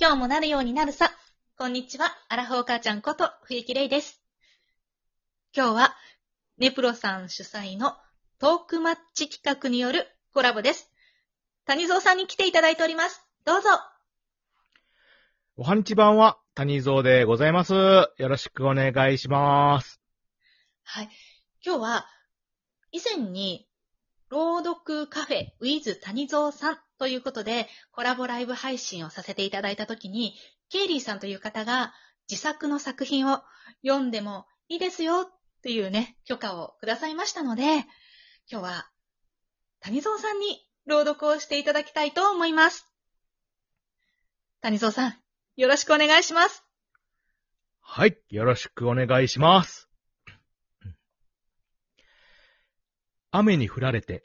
今日もなるようになるさ。こんにちは、アラフォー母ちゃんこと冬木玲です。今日は、ネプロさん主催のトークマッチ企画によるコラボです。谷蔵さんに来ていただいております。どうぞ。おはにちばんは、谷蔵でございます。よろしくお願いします。はい。今日は、以前に、朗読カフェ with 谷蔵さんということで、コラボライブ配信をさせていただいたときに、ケイリーさんという方が自作の作品を読んでもいいですよっていうね、許可をくださいましたので、今日は谷蔵さんに朗読をしていただきたいと思います。谷蔵さん、よろしくお願いします。はい。よろしくお願いします。雨に降られて、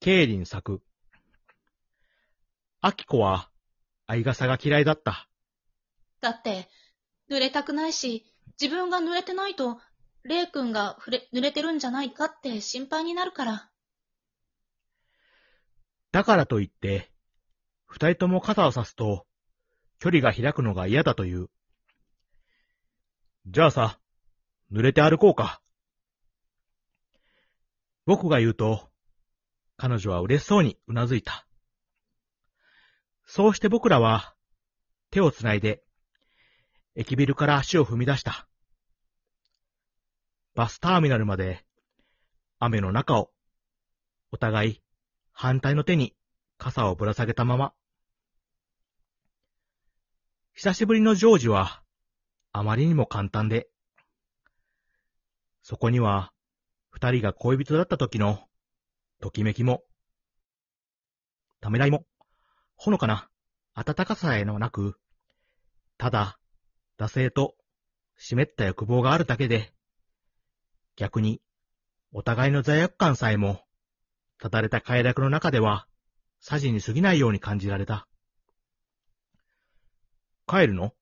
ケイリン咲く。アキコは、相傘が嫌いだった。だって、濡れたくないし、自分が濡れてないと、レイ君がふれ濡れてるんじゃないかって心配になるから。だからといって、二人とも肩を差すと、距離が開くのが嫌だという。じゃあさ、濡れて歩こうか。僕が言うと、彼女は嬉しそうにうなずいた。そうして僕らは、手をつないで、駅ビルから足を踏み出した。バスターミナルまで、雨の中を、お互い、反対の手に傘をぶら下げたまま。久しぶりのジョージは、あまりにも簡単で、そこには、二人が恋人だった時の、ときめきも、ためらいも、ほのかな、温かさえのなく、ただ、惰性と、湿った欲望があるだけで、逆に、お互いの罪悪感さえも、ただれた快楽の中では、さじに過ぎないように感じられた。帰るの？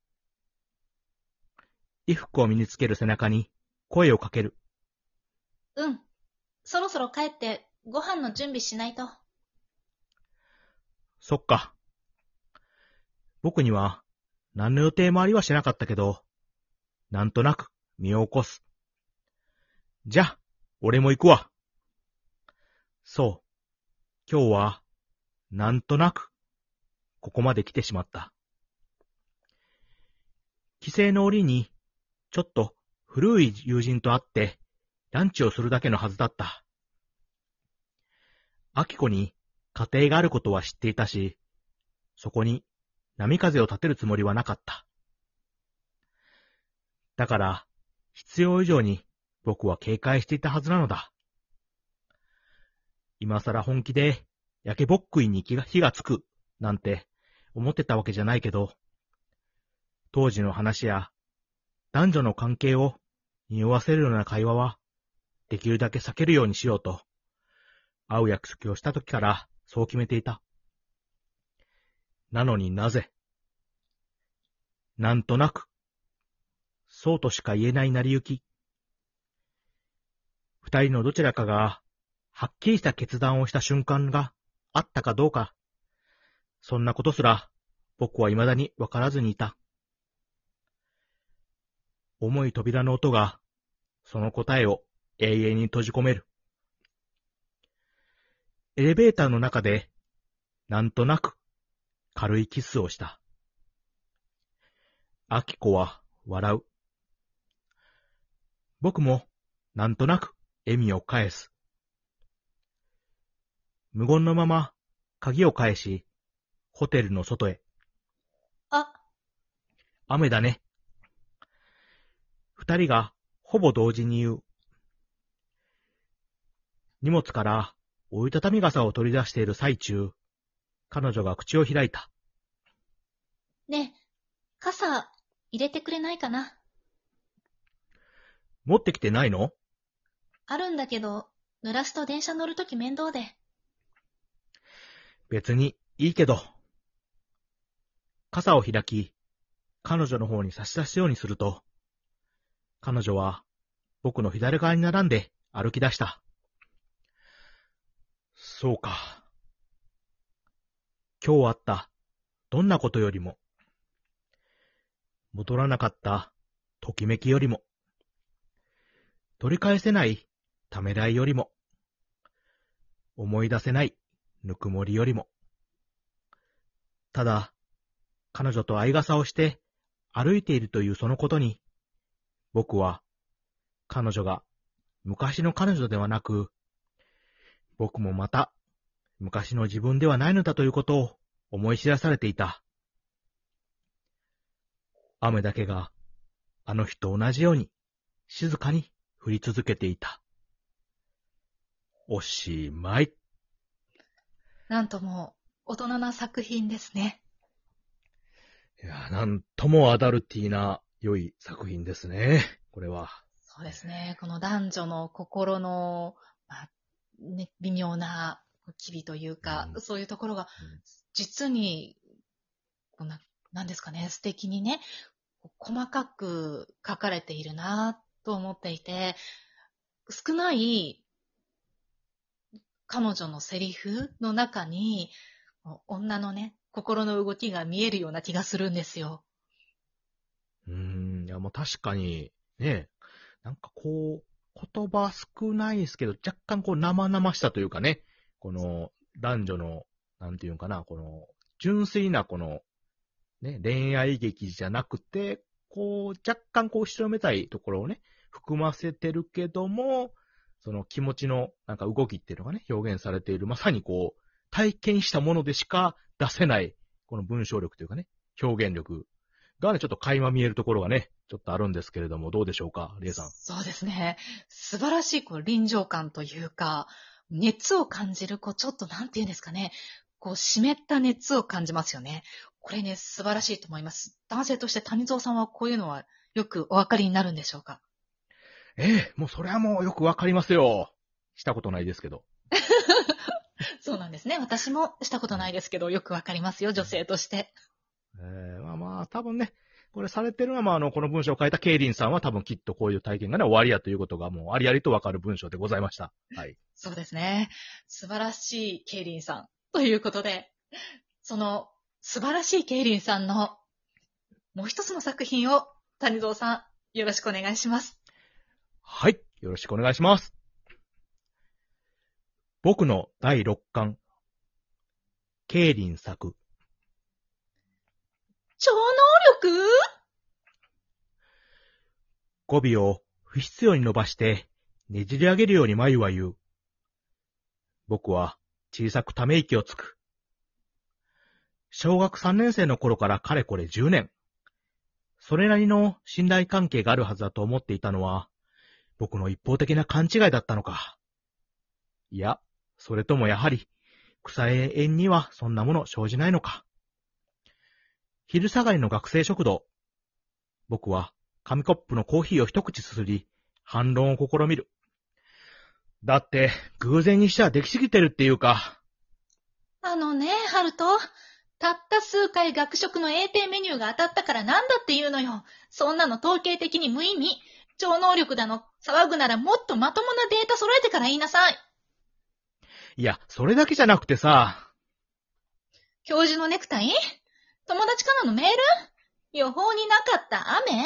衣服を身につける背中に声をかける。うん。そろそろ帰って、ご飯の準備しないと。そっか。僕には何の予定もありはしなかったけど、なんとなく身を起こす。じゃ、俺も行くわ。そう。今日は、なんとなく、ここまで来てしまった。帰省の折に、ちょっと古い友人と会って、ランチをするだけのはずだった。アキコに家庭があることは知っていたし、そこに波風を立てるつもりはなかった。だから、必要以上に僕は警戒していたはずなのだ。今更本気で焼けぼっくいに火が火がつくなんて思ってたわけじゃないけど、当時の話や男女の関係を匂わせるような会話はできるだけ避けるようにしようと、会う約束をした時からそう決めていた。なのになぜなんとなく、そうとしか言えない成り行き。二人のどちらかが、はっきりした決断をした瞬間があったかどうか、そんなことすら僕は未だにわからずにいた。重い扉の音が、その答えを永遠に閉じ込める。エレベーターの中で、なんとなく軽いキスをした。アキコは笑う。僕もなんとなく笑みを返す。無言のまま鍵を返し、ホテルの外へ。あ、雨だね。二人がほぼ同時に言う。荷物から折りたたみ傘を取り出している最中、彼女が口を開いた。ねえ、傘入れてくれないかな？持ってきてないの？あるんだけど、濡らすと電車乗るとき面倒で。別にいいけど。傘を開き、彼女の方に差し出すようにすると、彼女は僕の左側に並んで歩き出した。そうか。今日あった。どんなことよりも、戻らなかった。ときめきよりも、取り返せない。ためらいよりも、思い出せない。ぬくもりよりも、ただ、彼女と相傘をして歩いているというそのことに、僕は、彼女が昔の彼女ではなく、僕もまた昔の自分ではないのだということを思い知らされていた。雨だけがあの日と同じように静かに降り続けていた。おしまい。なんとも大人な作品ですね。いや、なんともアダルティーな良い作品ですね。これは。そうですね。この男女の心の、まあね、微妙な機微というか、うん。そういうところがうん。実に、こんな、なんですかね、素敵にね、細かく書かれているなと思っていて、少ない彼女のセリフの中に、女のね、心の動きが見えるような気がするんですよ。うーん、いや、もう確かに、ね、なんかこう、言葉少ないですけど、若干こう生々しさというかね、この男女の、なんていうのかな、この、純粋なこの、ね、恋愛劇じゃなくて、こう、若干こう、後ろめたいところをね、含ませてるけども、その気持ちの、なんか動きっていうのがね、表現されている、まさにこう、体験したものでしか出せない、この文章力というかね、表現力がね、ちょっと垣間見えるところがね、ちょっとあるんですけれども、どうでしょうか、リエさん。そうですね。素晴らしいこう臨場感というか、熱を感じる、こうちょっとなんていうんですかね、こう湿った熱を感じますよね。これね、素晴らしいと思います。男性として谷蔵さんはこういうのはよくお分かりになるんでしょうか？ええもうそれはもうよくわかりますよ。したことないですけど。そうなんですね。私もしたことないですけど、よくわかりますよ、女性として。ええまあまあ、多分ね、これされてるのは、まあ、あの、この文章を書いたケイリンさんは多分きっとこういう体験がね、終わりやということがもうありありとわかる文章でございました。はい。そうですね。素晴らしいケイリンさん。ということで、その素晴らしいケイリンさんのもう一つの作品を谷蔵さん、よろしくお願いします。はい。よろしくお願いします。僕の第六巻。ケイリン作。超能力語尾を不必要に伸ばして、ねじり上げるように眉は言う。僕は小さくため息をつく。小学3年生の頃からかれこれ10年。それなりの信頼関係があるはずだと思っていたのは、僕の一方的な勘違いだったのか。いや、それともやはり、草永遠にはそんなもの生じないのか。昼下がりの学生食堂。僕は紙コップのコーヒーを一口すすり、反論を試みる。だって、偶然にしてはできすぎてるっていうか、あのね、ハルト。たった数回学食の A 定メニューが当たったからなんだって言うのよ。そんなの統計的に無意味。超能力だの、騒ぐならもっとまともなデータ揃えてから言いなさい。いや、それだけじゃなくてさ、教授のネクタイ？友達からのメール？予報になかった雨？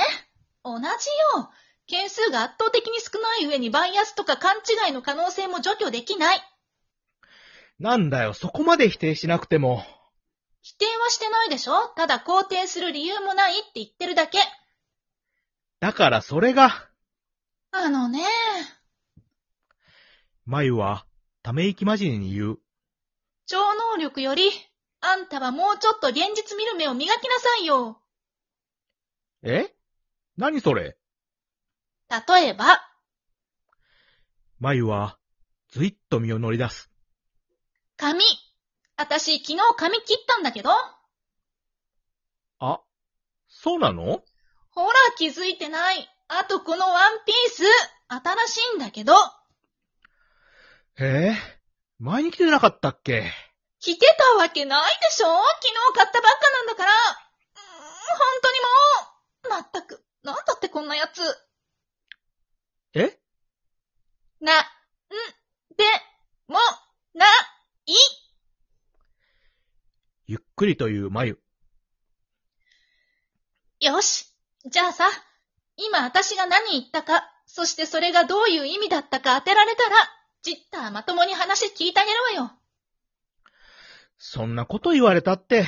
同じよ。件数が圧倒的に少ない上にバイアスとか勘違いの可能性も除去できない。なんだよ、そこまで否定しなくても。否定はしてないでしょ？ただ肯定する理由もないって言ってるだけ。だからそれが、あのね、眉は、ため息まじりに言う。超能力より、あんたはもうちょっと現実見る目を磨きなさいよ。え？何それ？例えば、眉は、ずいっと身を乗り出す。髪。あたし昨日髪切ったんだけど。あ、そうなの？ほら気づいてない。あとこのワンピース、新しいんだけど。へえ、前に来てなかったっけ？着てたわけないでしょ？昨日買ったばっかなんだから。うーん、本当にもう。まったく、なんだってこんなやつ。え？な、ん、で、も、な、い。ゆっくりという眉。よし。じゃあさ、今私が何言ったか、そしてそれがどういう意味だったか当てられたら、ジッターまともに話聞いてあげるわよ。そんなこと言われたって。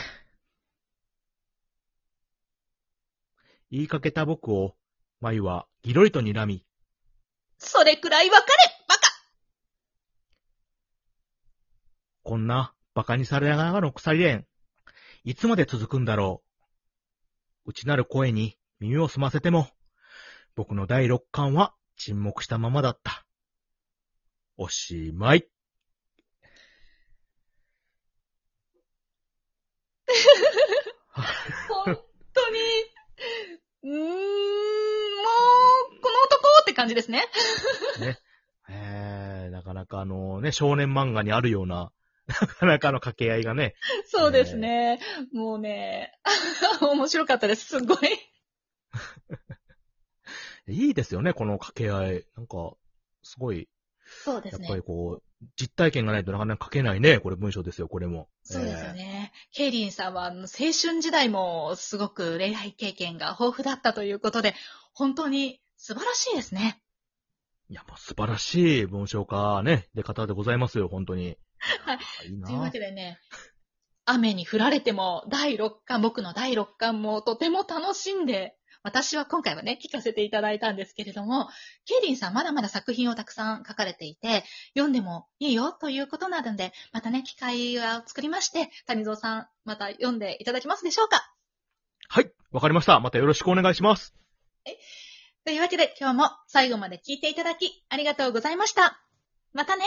言いかけた僕を、眉はぎろりと睨み、それくらいわかれバカこんな馬鹿にされながらの鎖連、いつまで続くんだろう。内なる声に耳を澄ませても、僕の第六感は沈黙したままだった。おしまい。本当に、うーん、もう、この男って感じですね。えー、なかなかあのね、少年漫画にあるような、なかなかの掛け合いがね、そうですね。もうね、面白かったです。すごい。いいですよね、この掛け合い。なんか、すごい、そうですねやっぱり。こう、実体験がないとなかなか書けないね、これ文章ですよ、これも。そうですよね。ケイリンさんは青春時代もすごく恋愛経験が豊富だったということで、本当に素晴らしいですね。えーいや、もう素晴らしい文章家ね、出方でございますよ、本当に。はいあ。いというわけでね、雨に降られても第6巻、僕の第6巻もとても楽しんで、私は今回はね、聞かせていただいたんですけれども、ケイリンさんまだまだ作品をたくさん書かれていて、読んでもいいよということなので、またね、機会を作りまして、谷蔵さん、また読んでいただけますでしょうか？はい、わかりました。またよろしくお願いします。というわけで今日も最後まで聞いていただきありがとうございました。またね